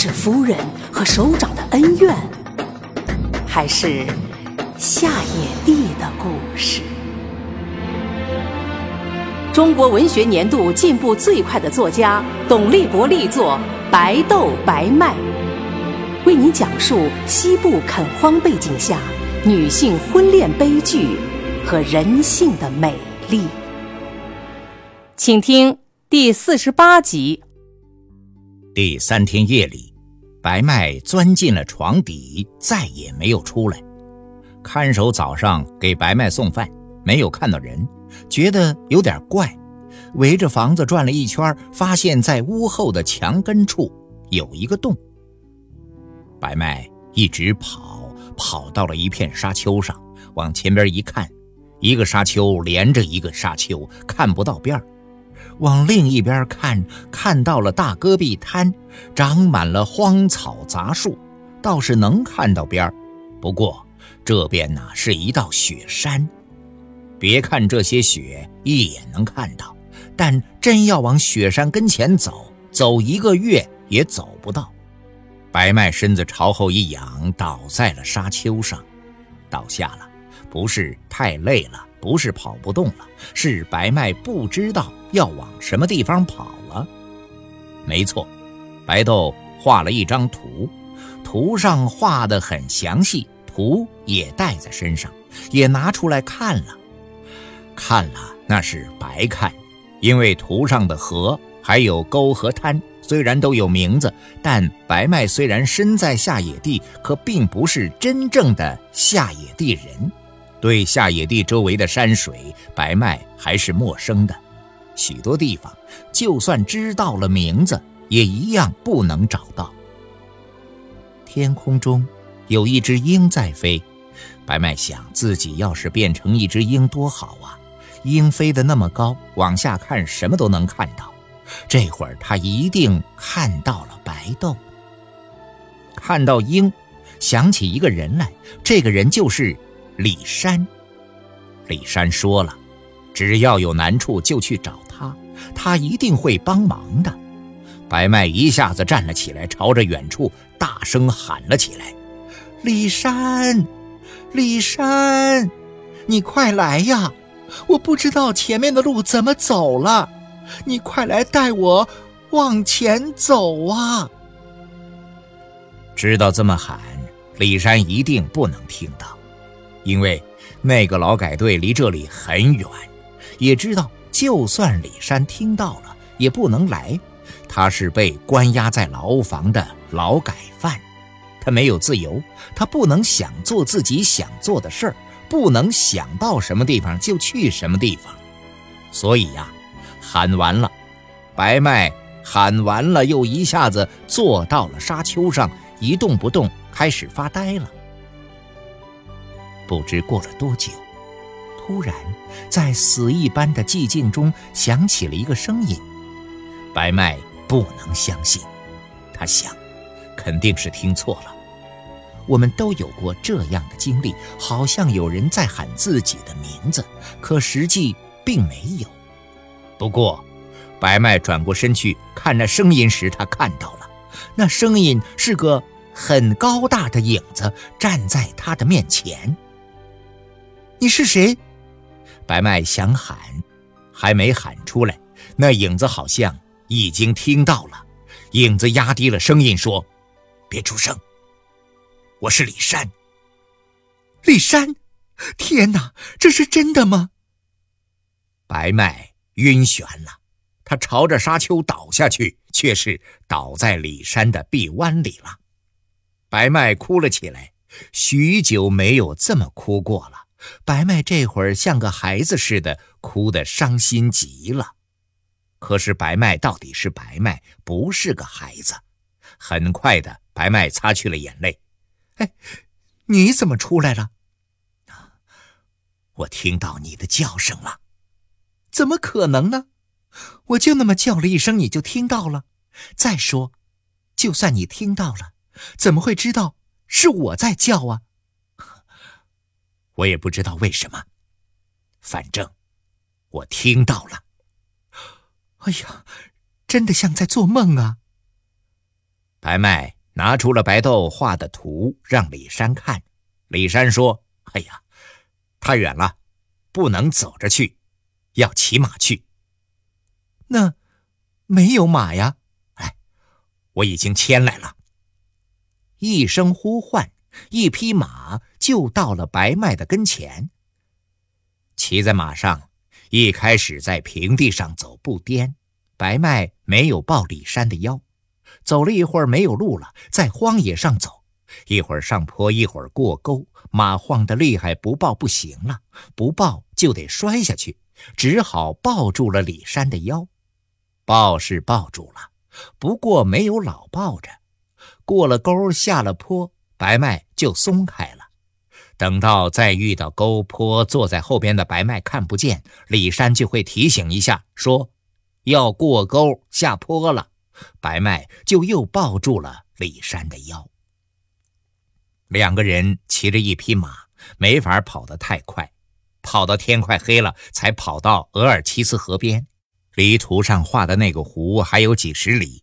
是夫人和首长的恩怨，还是下野地的故事？中国文学年度进步最快的作家董立国力作《白豆白麦》，为您讲述西部垦荒背景下女性婚恋悲剧和人性的美丽。请听第四十八集。第三天夜里，白麦钻进了床底，再也没有出来。看守早上给白麦送饭，没有看到人。觉得有点怪，围着房子转了一圈，发现在屋后的墙根处有一个洞。白麦一直跑，跑到了一片沙丘上，往前边一看，一个沙丘连着一个沙丘，看不到边儿。往另一边看，看到了大戈壁滩，长满了荒草杂树，倒是能看到边儿。不过这边呢是一道雪山。别看这些雪一眼能看到，但真要往雪山跟前走，走一个月也走不到。白麦身子朝后一仰，倒在了沙丘上，倒下了。不是太累了，不是跑不动了，是白麦不知道要往什么地方跑了。没错，白豆画了一张图，图上画得很详细，图也带在身上，也拿出来看了。看了那是白看，因为图上的河还有沟和滩虽然都有名字，但白麦虽然身在下野地，可并不是真正的下野地人，对下野地周围的山水，白麦还是陌生的。许多地方，就算知道了名字，也一样不能找到。天空中有一只鹰在飞，白麦想自己要是变成一只鹰多好啊！鹰飞得那么高，往下看什么都能看到。这会儿他一定看到了白豆。看到鹰，想起一个人来，这个人就是李山。李山说了，只要有难处就去找他，他一定会帮忙的。白麦一下子站了起来，朝着远处大声喊了起来：“李山，李山，你快来呀！”我不知道前面的路怎么走了，你快来带我往前走啊！知道这么喊，李山一定不能听到，因为那个劳改队离这里很远。也知道，就算李山听到了，也不能来。他是被关押在牢房的劳改犯，他没有自由，他不能想做自己想做的事儿。不能想到什么地方就去什么地方，所以呀，喊完了，白麦喊完了，又一下子坐到了沙丘上，一动不动，开始发呆了。不知过了多久，突然在死一般的寂静中响起了一个声音。白麦不能相信，他想，肯定是听错了。我们都有过这样的经历，好像有人在喊自己的名字，可实际并没有。不过，白麦转过身去看那声音时，他看到了，那声音是个很高大的影子站在他的面前。你是谁？白麦想喊，还没喊出来，那影子好像已经听到了。影子压低了声音说：“别出声。”我是李山。李山，天哪，这是真的吗？白麦晕眩了，他朝着沙丘倒下去，却是倒在李山的臂弯里了。白麦哭了起来，许久没有这么哭过了。白麦这会儿像个孩子似的，哭得伤心极了。可是白麦到底是白麦，不是个孩子。很快的，白麦擦去了眼泪。哎，你怎么出来了？我听到你的叫声了。怎么可能呢？我就那么叫了一声，你就听到了。再说，就算你听到了，怎么会知道是我在叫啊？我也不知道为什么，反正我听到了。哎呀，真的像在做梦啊！白麦拿出了白豆画的图，让李山看。李山说：“哎呀，太远了，不能走着去，要骑马去。”那没有马呀？哎，我已经牵来了。一声呼唤，一匹马就到了白麦的跟前。骑在马上，一开始在平地上走不颠。白麦没有抱李山的腰，走了一会儿没有路了，在荒野上走，一会儿上坡，一会儿过沟，马晃得厉害，不抱不行了，不抱就得摔下去，只好抱住了李山的腰。抱是抱住了，不过没有老抱着。过了沟，下了坡，白麦就松开了。等到再遇到沟坡，坐在后边的白麦看不见，李山就会提醒一下，说要过沟下坡了。白麦就又抱住了李山的腰。两个人骑着一匹马，没法跑得太快，跑到天快黑了，才跑到额尔齐斯河边。离图上画的那个湖还有几十里，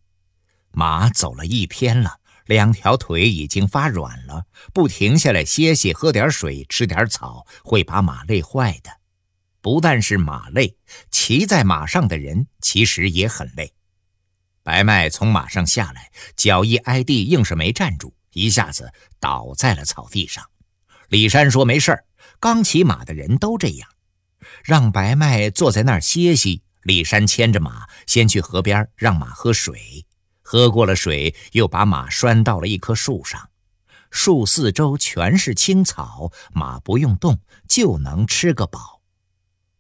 马走了一天了，两条腿已经发软了，不停下来歇歇、喝点水、吃点草，会把马累坏的。不但是马累，骑在马上的人其实也很累。白麦从马上下来，脚一挨地，硬是没站住，一下子倒在了草地上。李山说：“没事儿，刚骑马的人都这样。”让白麦坐在那儿歇息。李山牵着马，先去河边让马喝水，喝过了水，又把马拴到了一棵树上。树四周全是青草，马不用动就能吃个饱。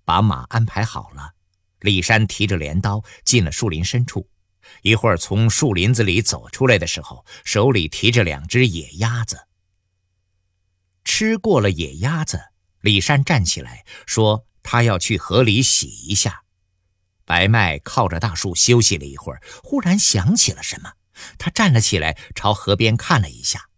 把马安排好了，李山提着镰刀进了树林深处。一会儿从树林子里走出来的时候，手里提着两只野鸭子。吃过了野鸭子，李山站起来说：“他要去河里洗一下。”白麦靠着大树休息了一会儿，忽然想起了什么，他站了起来，朝河边看了一下。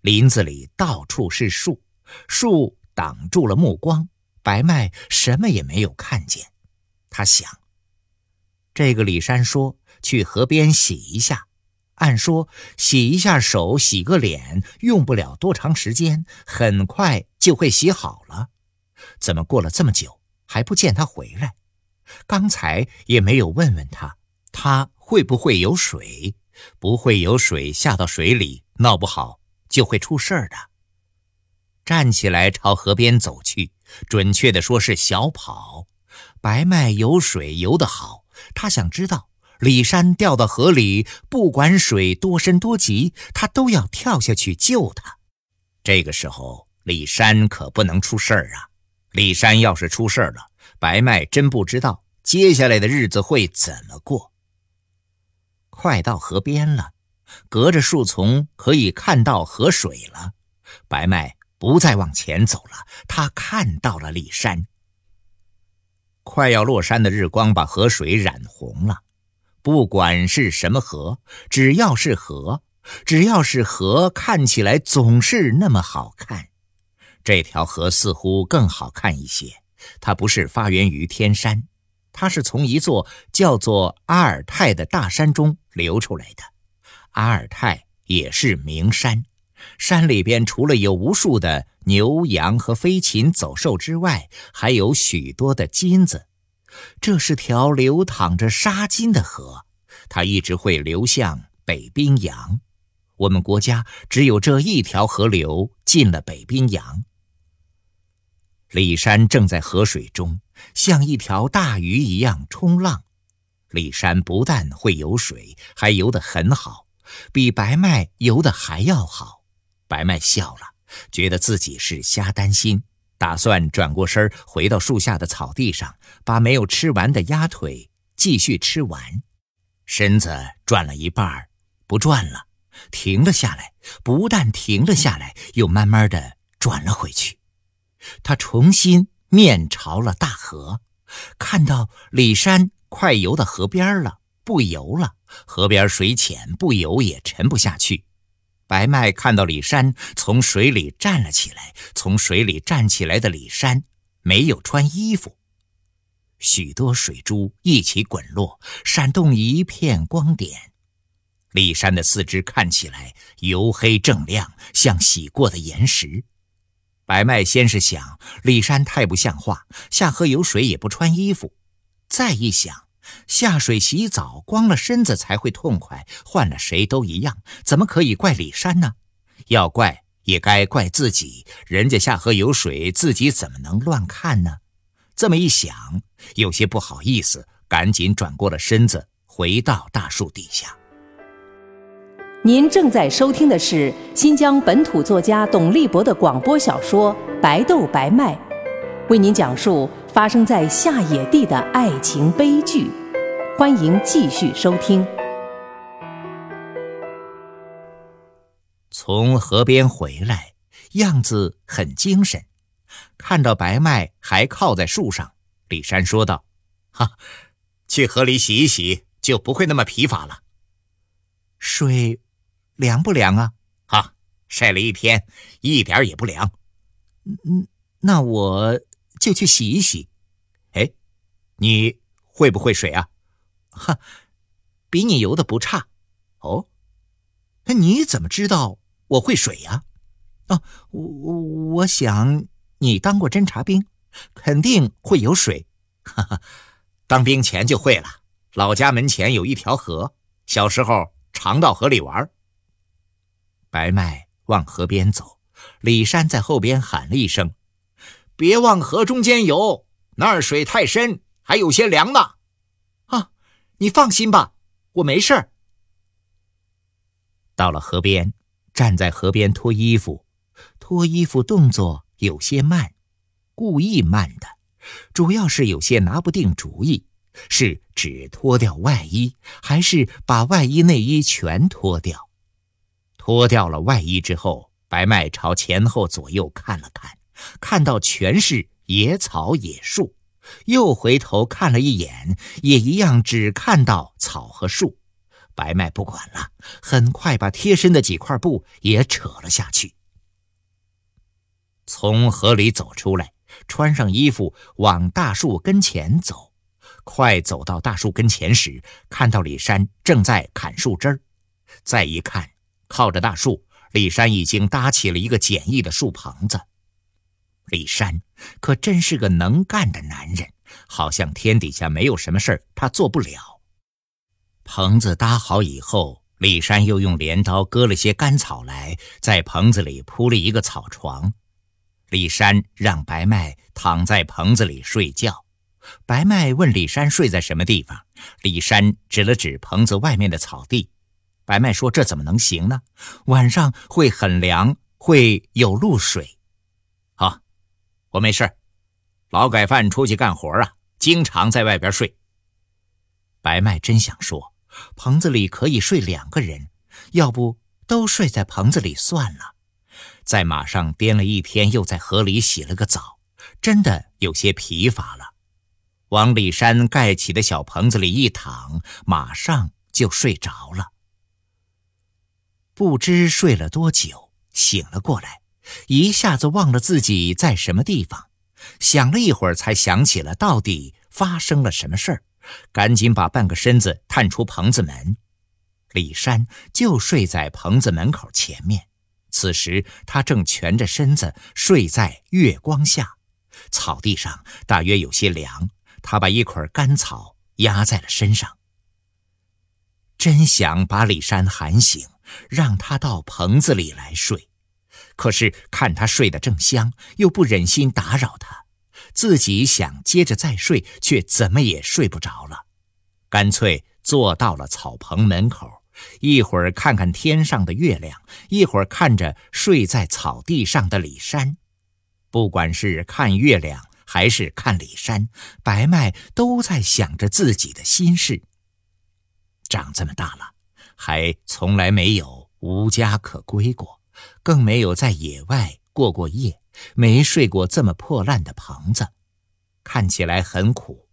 林子里到处是树，树挡住了目光，白麦什么也没有看见。他想，这个李山说去河边洗一下，按说洗一下手、洗个脸用不了多长时间，很快就会洗好了。怎么过了这么久还不见他回来？刚才也没有问问他，他会不会有水？不会有水下到水里，闹不好就会出事儿的。站起来朝河边走去，准确的说是小跑。白麦游水游得好，他想知道李山掉到河里，不管水多深多急，他都要跳下去救他。这个时候，李山可不能出事儿啊！李山要是出事儿了，白麦真不知道接下来的日子会怎么过。快到河边了，隔着树丛可以看到河水了。白麦不再往前走了，他看到了李山。快要落山的日光把河水染红了。不管是什么河，只要是河，只要是河，看起来总是那么好看。这条河似乎更好看一些。它不是发源于天山，它是从一座叫做阿尔泰的大山中流出来的。阿尔泰也是名山，山里边除了有无数的牛羊和飞禽走兽之外，还有许多的金子。这是条流淌着沙金的河，它一直会流向北冰洋。我们国家只有这一条河流进了北冰洋。李山正在河水中，像一条大鱼一样冲浪。李山不但会游水，还游得很好，比白麦游得还要好。白麦笑了，觉得自己是瞎担心，打算转过身回到树下的草地上，把没有吃完的鸭腿继续吃完。身子转了一半不转了，停了下来，不但停了下来，又慢慢的转了回去。他重新面朝了大河，看到李山快游到河边了，不游了。河边水浅，不游也沉不下去。白麦看到李山从水里站了起来，从水里站起来的李山没有穿衣服。许多水珠一起滚落，闪动一片光点。李山的四肢看起来黝黑锃亮，像洗过的岩石。白麦先是想李山太不像话，下河游水也不穿衣服，再一想，下水洗澡光了身子才会痛快，换了谁都一样，怎么可以怪李山呢？要怪也该怪自己，人家下河游水，自己怎么能乱看呢？这么一想，有些不好意思，赶紧转过了身子，回到大树底下。您正在收听的是新疆本土作家董立博的广播小说《白豆白麦》，为您讲述发生在下野地的爱情悲剧。欢迎继续收听。从河边回来，样子很精神。看到白麦还靠在树上，李山说道：“哈，去河里洗一洗，就不会那么疲乏了。水凉不凉啊？哈，晒了一天，一点也不凉。嗯，那我就去洗一洗。哎，你会不会水啊？哈，比你游的不差。哦，那你怎么知道我会水呀？哦，我我想。”你当过侦察兵，肯定会有水。哈哈，当兵前就会了。老家门前有一条河，小时候常到河里玩。白麦往河边走，李山在后边喊了一声：“别往河中间游，那儿水太深，还有些凉呢。”啊，你放心吧，我没事儿。到了河边，站在河边脱衣服，脱衣服动作。有些慢，故意慢的，主要是有些拿不定主意，是只脱掉外衣，还是把外衣内衣全脱掉？脱掉了外衣之后，白麦朝前后左右看了看，看到全是野草野树，又回头看了一眼，也一样只看到草和树。白麦不管了，很快把贴身的几块布也扯了下去。从河里走出来，穿上衣服，往大树跟前走。快走到大树跟前时，看到李山正在砍树枝儿。再一看，靠着大树，李山已经搭起了一个简易的树棚子。李山可真是个能干的男人，好像天底下没有什么事儿他做不了。棚子搭好以后，李山又用镰刀割了些干草来，在棚子里铺了一个草床。李山让白麦躺在棚子里睡觉。白麦问李山睡在什么地方，李山指了指棚子外面的草地。白麦说：“这怎么能行呢？晚上会很凉，会有露水。”好，我没事。劳改犯出去干活啊，经常在外边睡。白麦真想说，棚子里可以睡两个人，要不都睡在棚子里算了。在马上颠了一天，又在河里洗了个澡，真的有些疲乏了。往李山盖起的小棚子里一躺，马上就睡着了。不知睡了多久，醒了过来，一下子忘了自己在什么地方，想了一会儿，才想起了到底发生了什么事儿，赶紧把半个身子探出棚子门。李山就睡在棚子门口前面。此时他正蜷着身子睡在月光下，草地上大约有些凉。他把一捆干草压在了身上，真想把李山喊醒，让他到棚子里来睡。可是看他睡得正香，又不忍心打扰他，自己想接着再睡，却怎么也睡不着了，干脆坐到了草棚门口。一会儿看看天上的月亮，一会儿看着睡在草地上的李山。不管是看月亮还是看李山，白麦都在想着自己的心事。长这么大了，还从来没有无家可归过，更没有在野外过过夜，没睡过这么破烂的棚子，看起来很苦。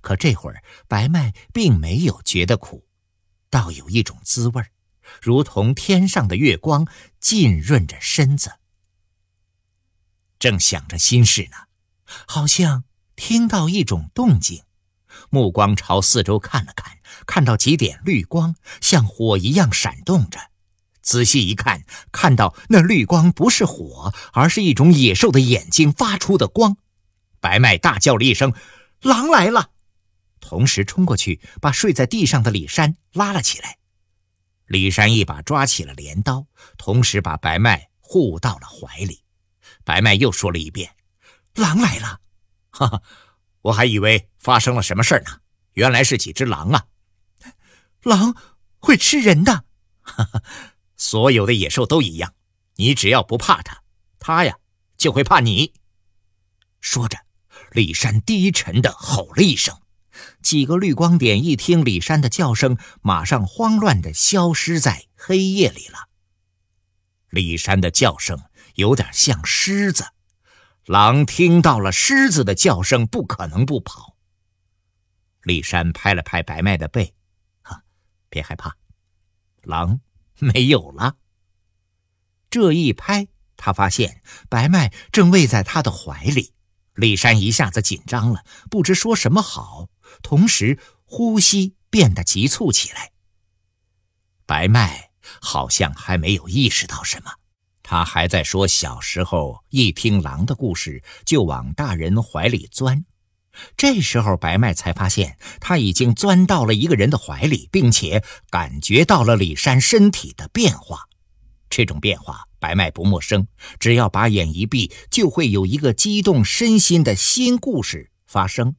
可这会儿，白麦并没有觉得苦，倒有一种滋味如同天上的月光浸润着身子。正想着心事呢，好像听到一种动静，目光朝四周看了看，看到几点绿光像火一样闪动着。仔细一看，看到那绿光不是火，而是一种野兽的眼睛发出的光。白麦大叫了一声：“狼来了！”同时冲过去，把睡在地上的李山拉了起来。李山一把抓起了镰刀，同时把白麦护到了怀里。白麦又说了一遍：“狼来了！”哈哈，我还以为发生了什么事儿呢，原来是几只狼啊！狼会吃人的，哈哈，所有的野兽都一样，你只要不怕它，它呀就会怕你。说着，李山低沉的吼了一声。几个绿光点一听李山的叫声，马上慌乱的消失在黑夜里了。李山的叫声有点像狮子，狼听到了狮子的叫声，不可能不跑。李山拍了拍白麦的背，别害怕，狼没有了。这一拍，他发现白麦正偎在他的怀里。李山一下子紧张了，不知说什么好。同时，呼吸变得急促起来。白麦好像还没有意识到什么，他还在说小时候一听狼的故事就往大人怀里钻。这时候，白麦才发现他已经钻到了一个人的怀里，并且感觉到了李山身体的变化。这种变化，白麦不陌生，只要把眼一闭，就会有一个激动身心的新故事发生。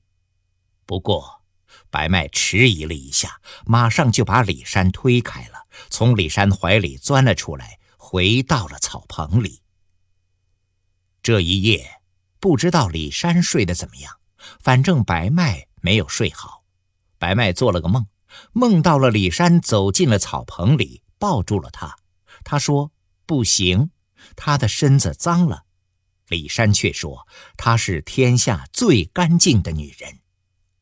不过，白麦迟疑了一下，马上就把李山推开了，从李山怀里钻了出来，回到了草棚里。这一夜，不知道李山睡得怎么样，反正白麦没有睡好。白麦做了个梦，梦到了李山走进了草棚里，抱住了他。他说：“不行，他的身子脏了。”李山却说：“她是天下最干净的女人。”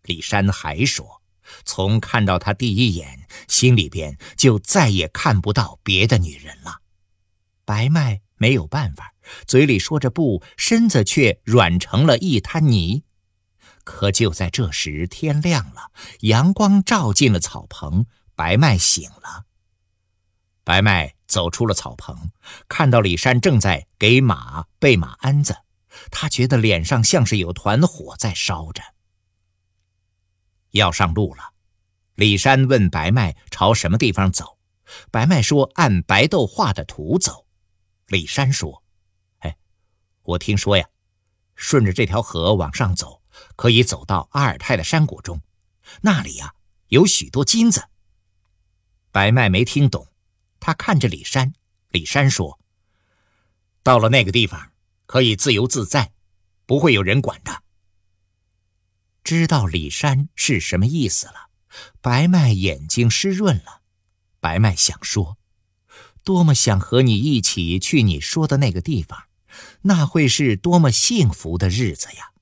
李山还说：“从看到她第一眼，心里边就再也看不到别的女人了。”白麦没有办法，嘴里说着不，身子却软成了一滩泥。可就在这时，天亮了，阳光照进了草棚，白麦醒了。白麦走出了草棚，看到李山正在给马备马鞍子，他觉得脸上像是有团火在烧着。要上路了，李山问白麦朝什么地方走，白麦说按白豆画的图走。李山说：“哎，我听说呀，顺着这条河往上走，可以走到阿尔泰的山谷中，那里呀有许多金子。”白麦没听懂，他看着李山。李山说：“到了那个地方，可以自由自在，不会有人管的。”知道李山是什么意思了，白麦眼睛湿润了。白麦想说：“多么想和你一起去你说的那个地方，那会是多么幸福的日子呀！”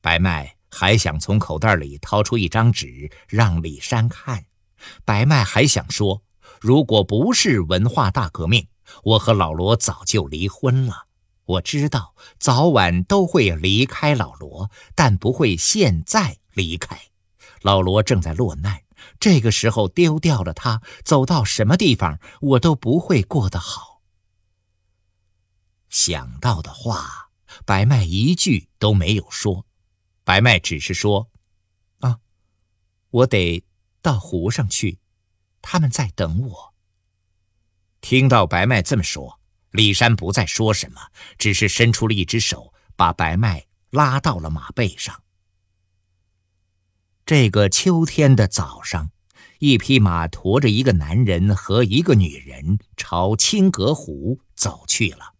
白麦还想从口袋里掏出一张纸让李山看。白麦还想说：“如果不是文化大革命，我和老罗早就离婚了。”我知道早晚都会离开老罗，但不会现在离开。老罗正在落难，这个时候丢掉了他，走到什么地方我都不会过得好。想到的话，白麦一句都没有说。白麦只是说：“啊，我得到湖上去，他们在等我。”听到白麦这么说。李山不再说什么，只是伸出了一只手，把白麦拉到了马背上。这个秋天的早上，一匹马驮着一个男人和一个女人朝青阁湖走去了。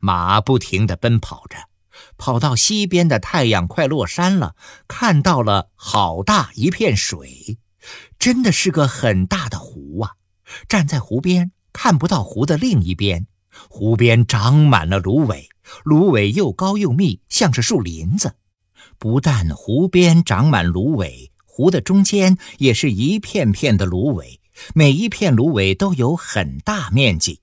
马不停地奔跑着，跑到西边的太阳快落山了，看到了好大一片水，真的是个很大的湖啊！站在湖边，看不到湖的另一边。湖边长满了芦苇，芦苇又高又密，像是树林子。不但湖边长满芦苇，湖的中间也是一片片的芦苇，每一片芦苇都有很大面积。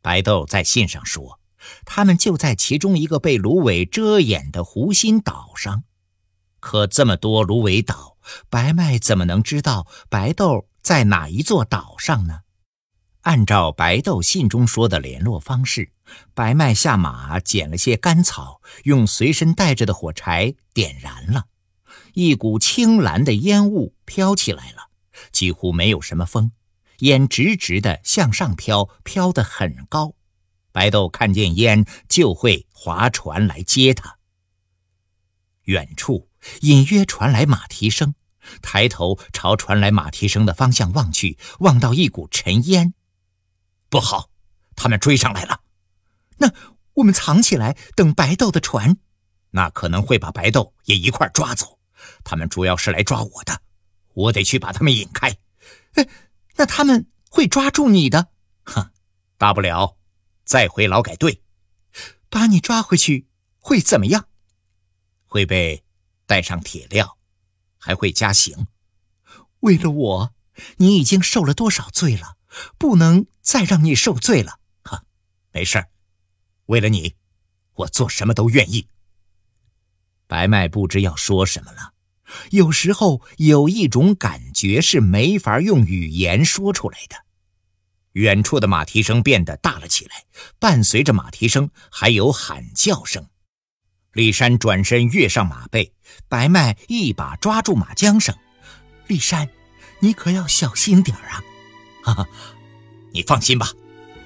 白豆在信上说，他们就在其中一个被芦苇遮掩的湖心岛上。可这么多芦苇岛，白麦怎么能知道白豆在哪一座岛上呢？按照白豆信中说的联络方式，白麦下马捡了些干草，用随身带着的火柴点燃了，一股青蓝的烟雾飘起来了，几乎没有什么风，烟直直的向上飘，飘得很高。白豆看见烟就会划船来接他。远处隐约传来马蹄声，抬头朝传来马蹄声的方向望去，望到一股尘烟。不好，他们追上来了。那我们藏起来，等白豆的船。那可能会把白豆也一块抓走。他们主要是来抓我的，我得去把他们引开。哎，那他们会抓住你的？哼，大不了再回劳改队。把你抓回去会怎么样？会被带上铁镣，还会加刑。为了我，你已经受了多少罪了？不能再让你受罪了，哈，没事为了你，我做什么都愿意。白麦不知要说什么了，有时候有一种感觉是没法用语言说出来的。远处的马蹄声变得大了起来，伴随着马蹄声还有喊叫声。李山转身跃上马背，白麦一把抓住马缰绳。李山，你可要小心点儿啊！哈哈，你放心吧，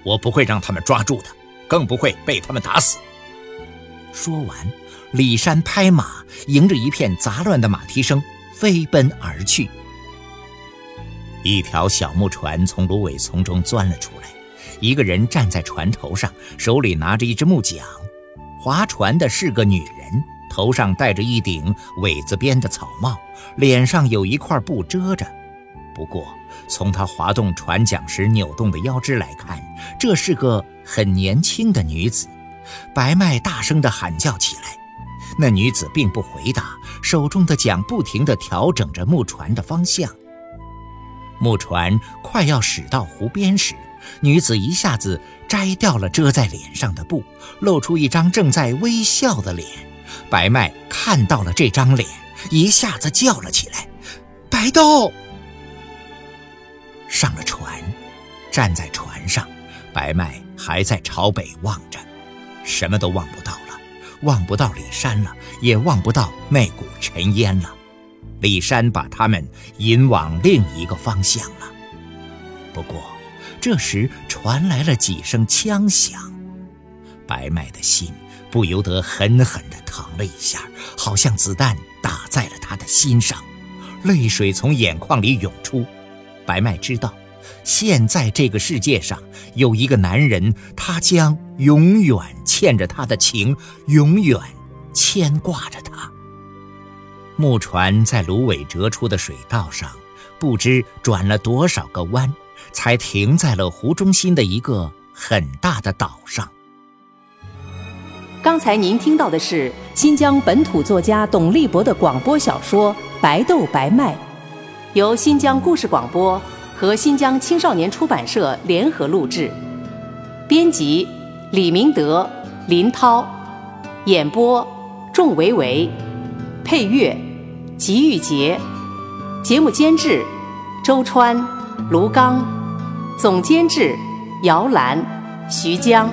我不会让他们抓住的，更不会被他们打死。说完，李山拍马，迎着一片杂乱的马蹄声飞奔而去。一条小木船从芦苇丛中钻了出来，一个人站在船头上，手里拿着一只木桨。划船的是个女人，头上戴着一顶苇子编的草帽，脸上有一块布遮着。不过，从她划动船桨时扭动的腰肢来看，这是个很年轻的女子。白麦大声地喊叫起来，那女子并不回答，手中的桨不停地调整着木船的方向。木船快要驶到湖边时，女子一下子摘掉了遮在脸上的布，露出一张正在微笑的脸。白麦看到了这张脸，一下子叫了起来：“白豆！”上了船，站在船上，白麦还在朝北望着，什么都望不到了，望不到李山了，也望不到那股尘烟了。李山把他们引往另一个方向了。不过，这时传来了几声枪响，白麦的心不由得狠狠地疼了一下，好像子弹打在了他的心上，泪水从眼眶里涌出。白麦知道，现在这个世界上有一个男人，他将永远欠着他的情，永远牵挂着他。木船在芦苇折出的水道上，不知转了多少个弯，才停在了湖中心的一个很大的岛上。刚才您听到的是新疆本土作家董立博的广播小说《白豆白麦》。由新疆故事广播和新疆青少年出版社联合录制，编辑李明德、林涛，演播仲维维，配乐吉玉杰，节目监制周川、卢刚，总监制姚兰、徐江。